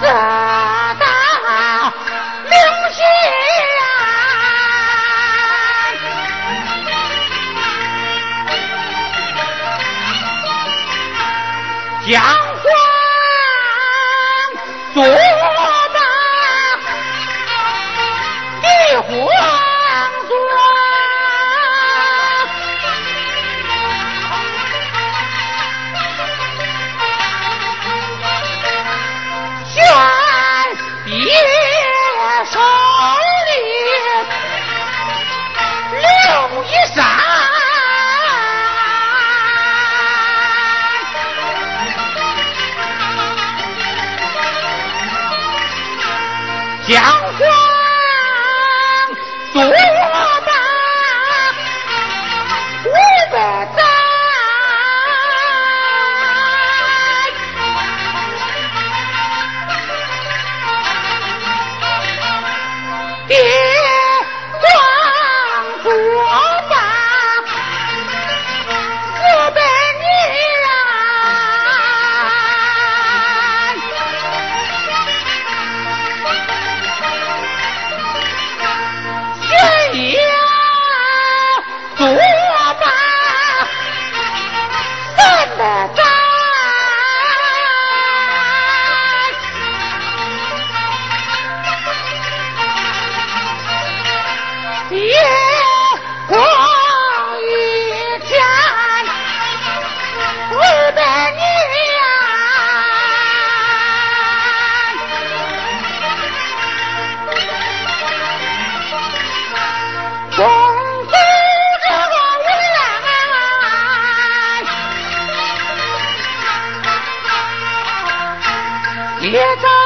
sir. 别走。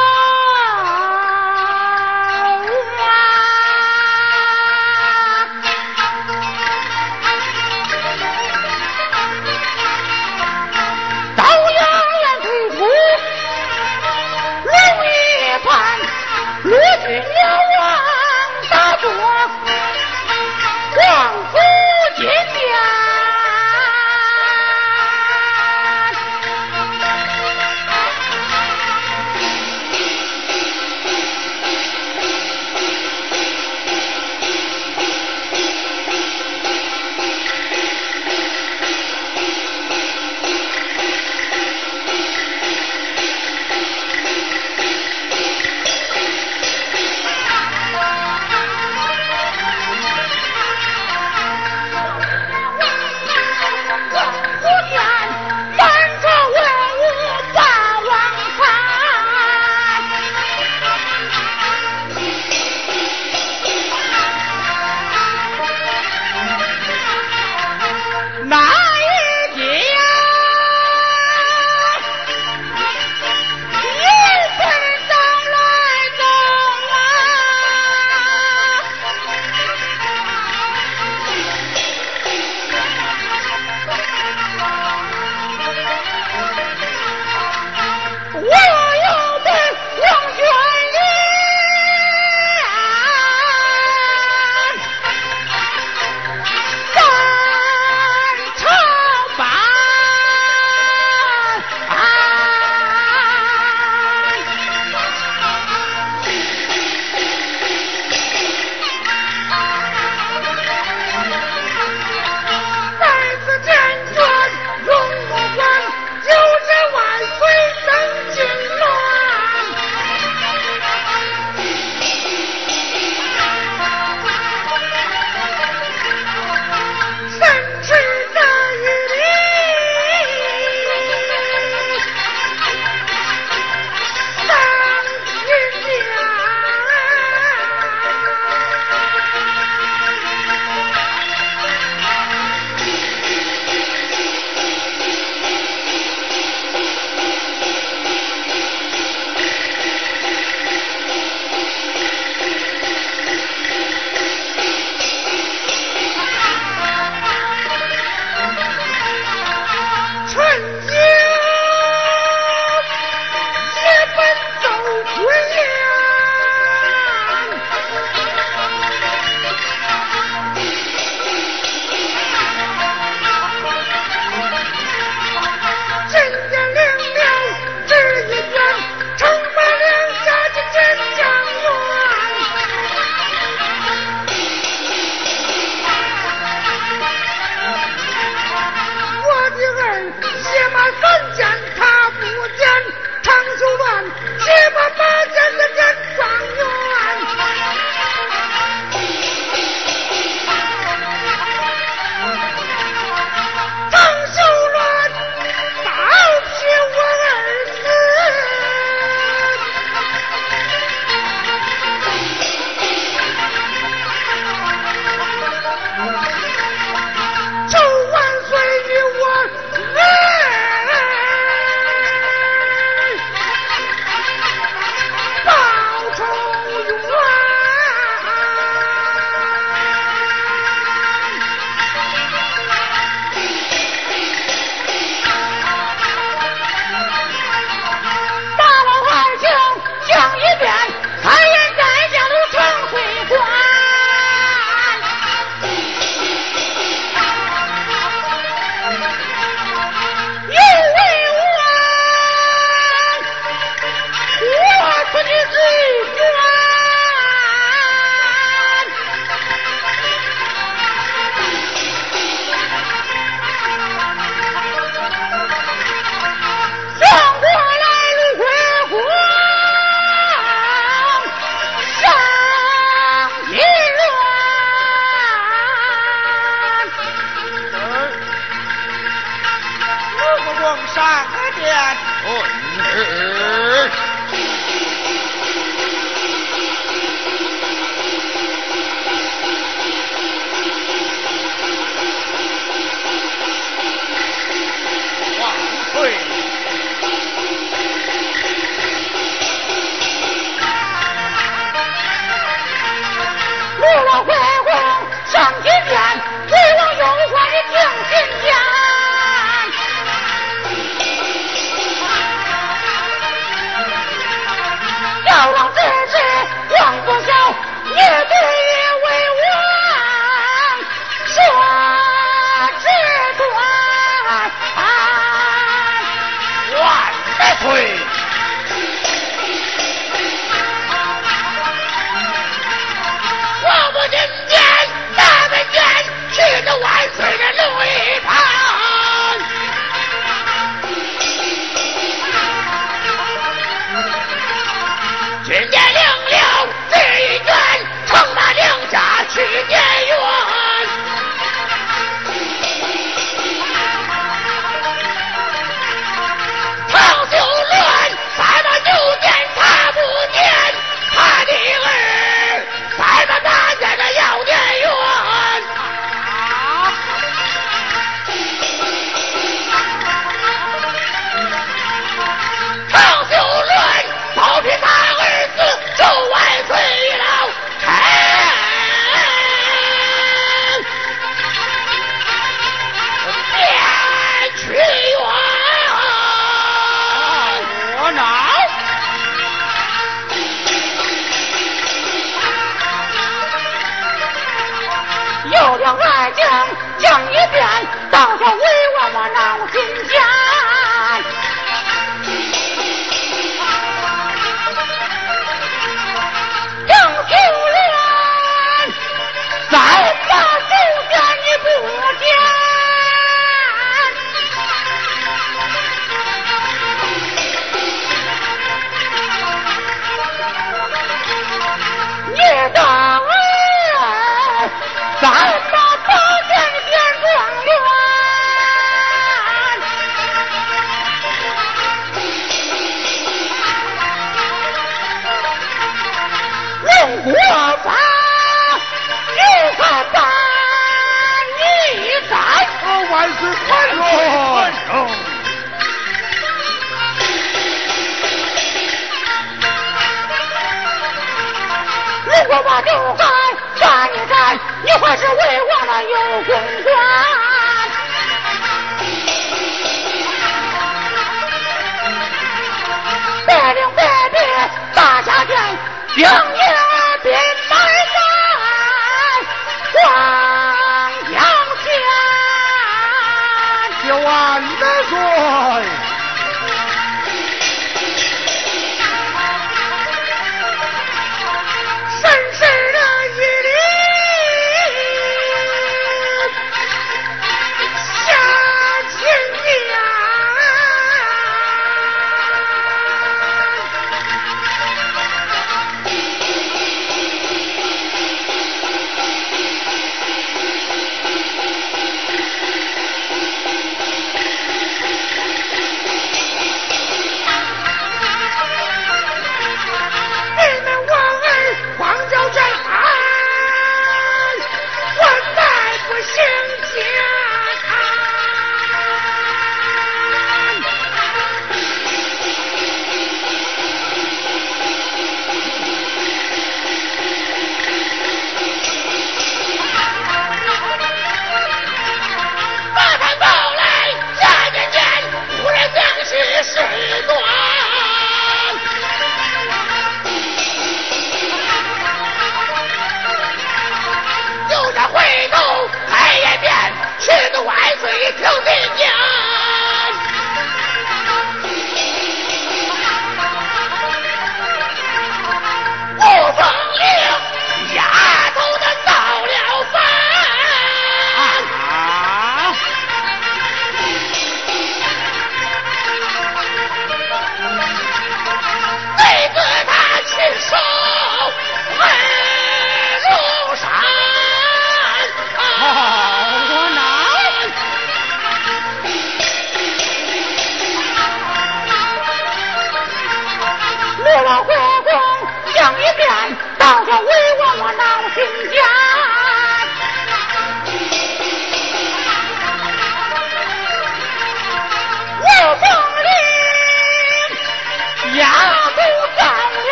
Lord!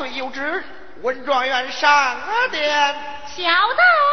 遂有旨，文状元上殿。小的。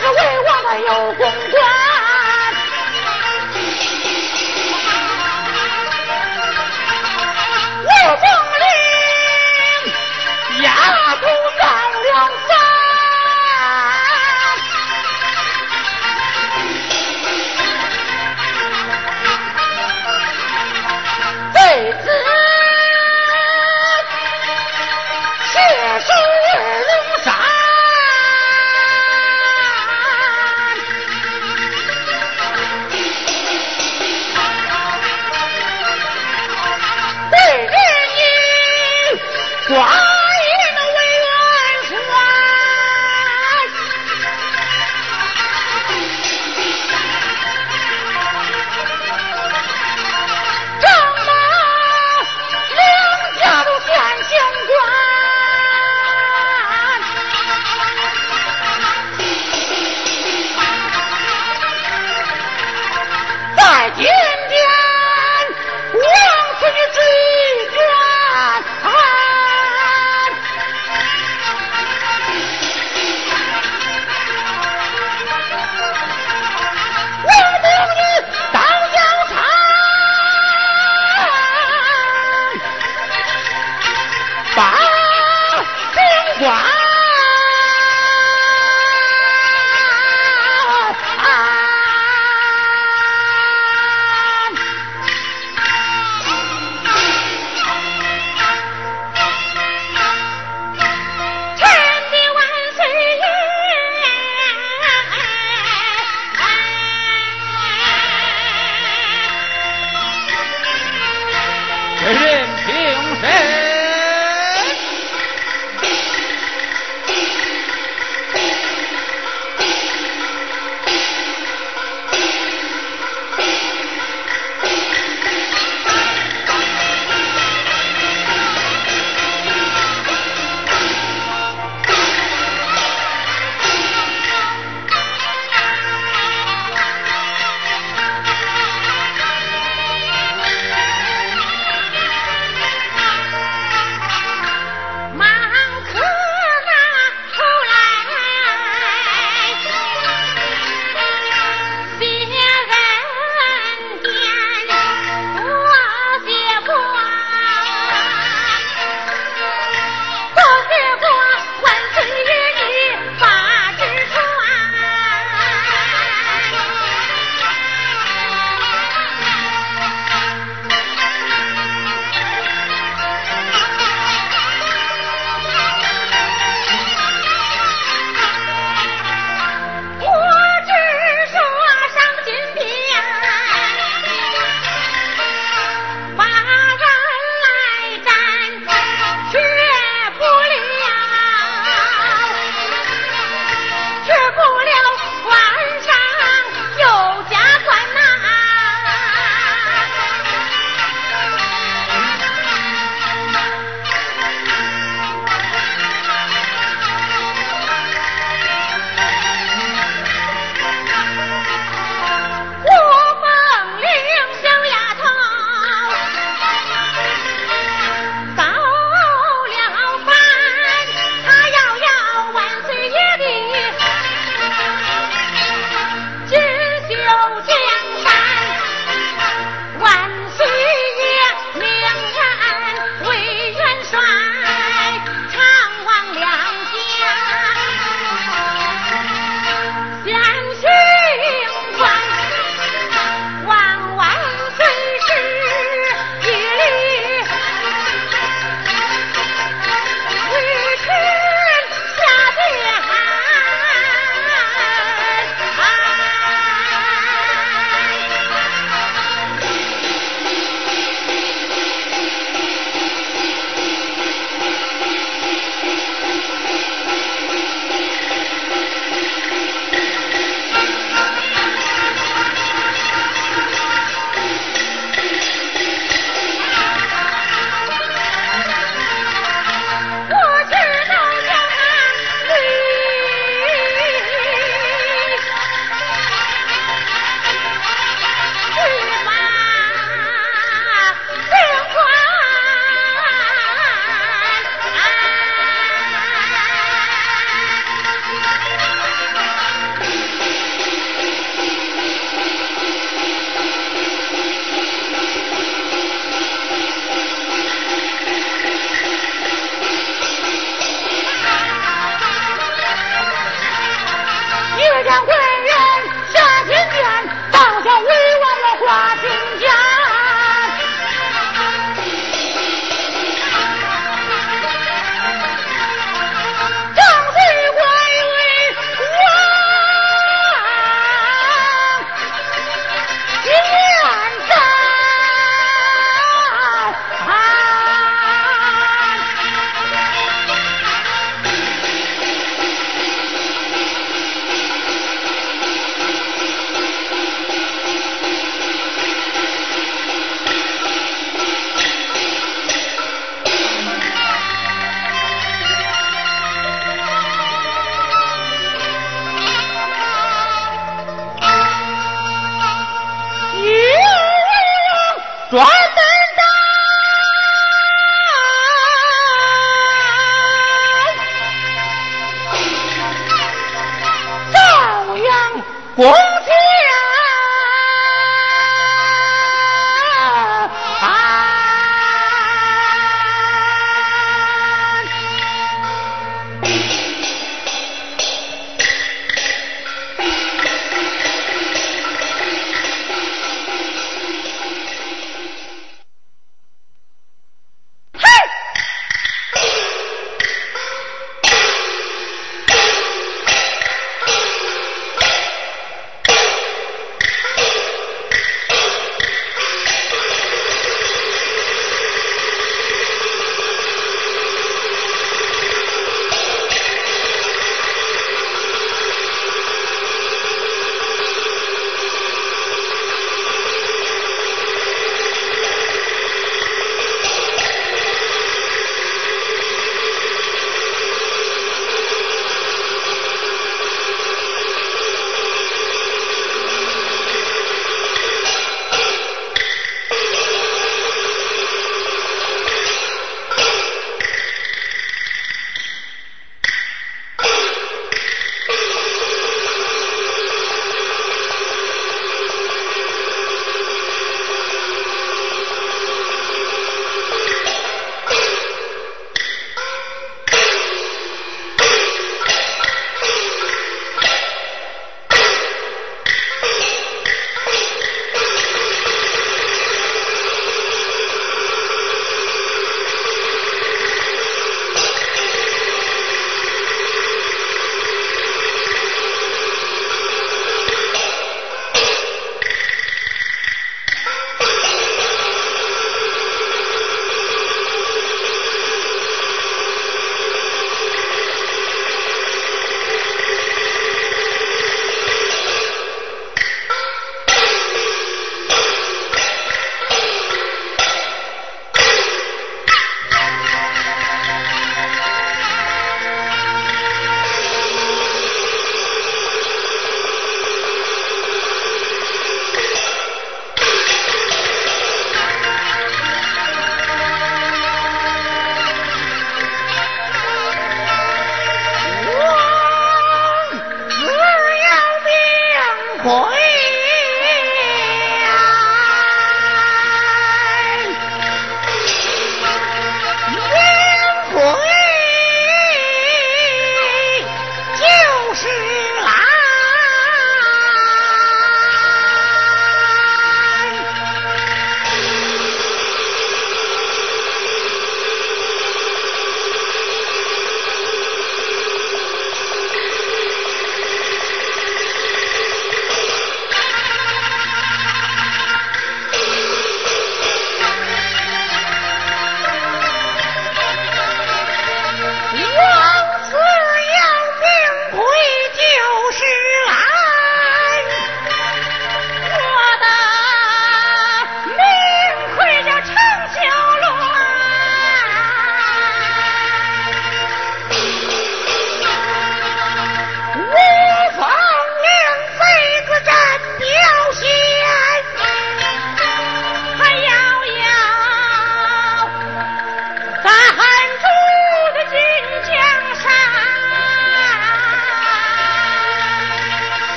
是为我们有功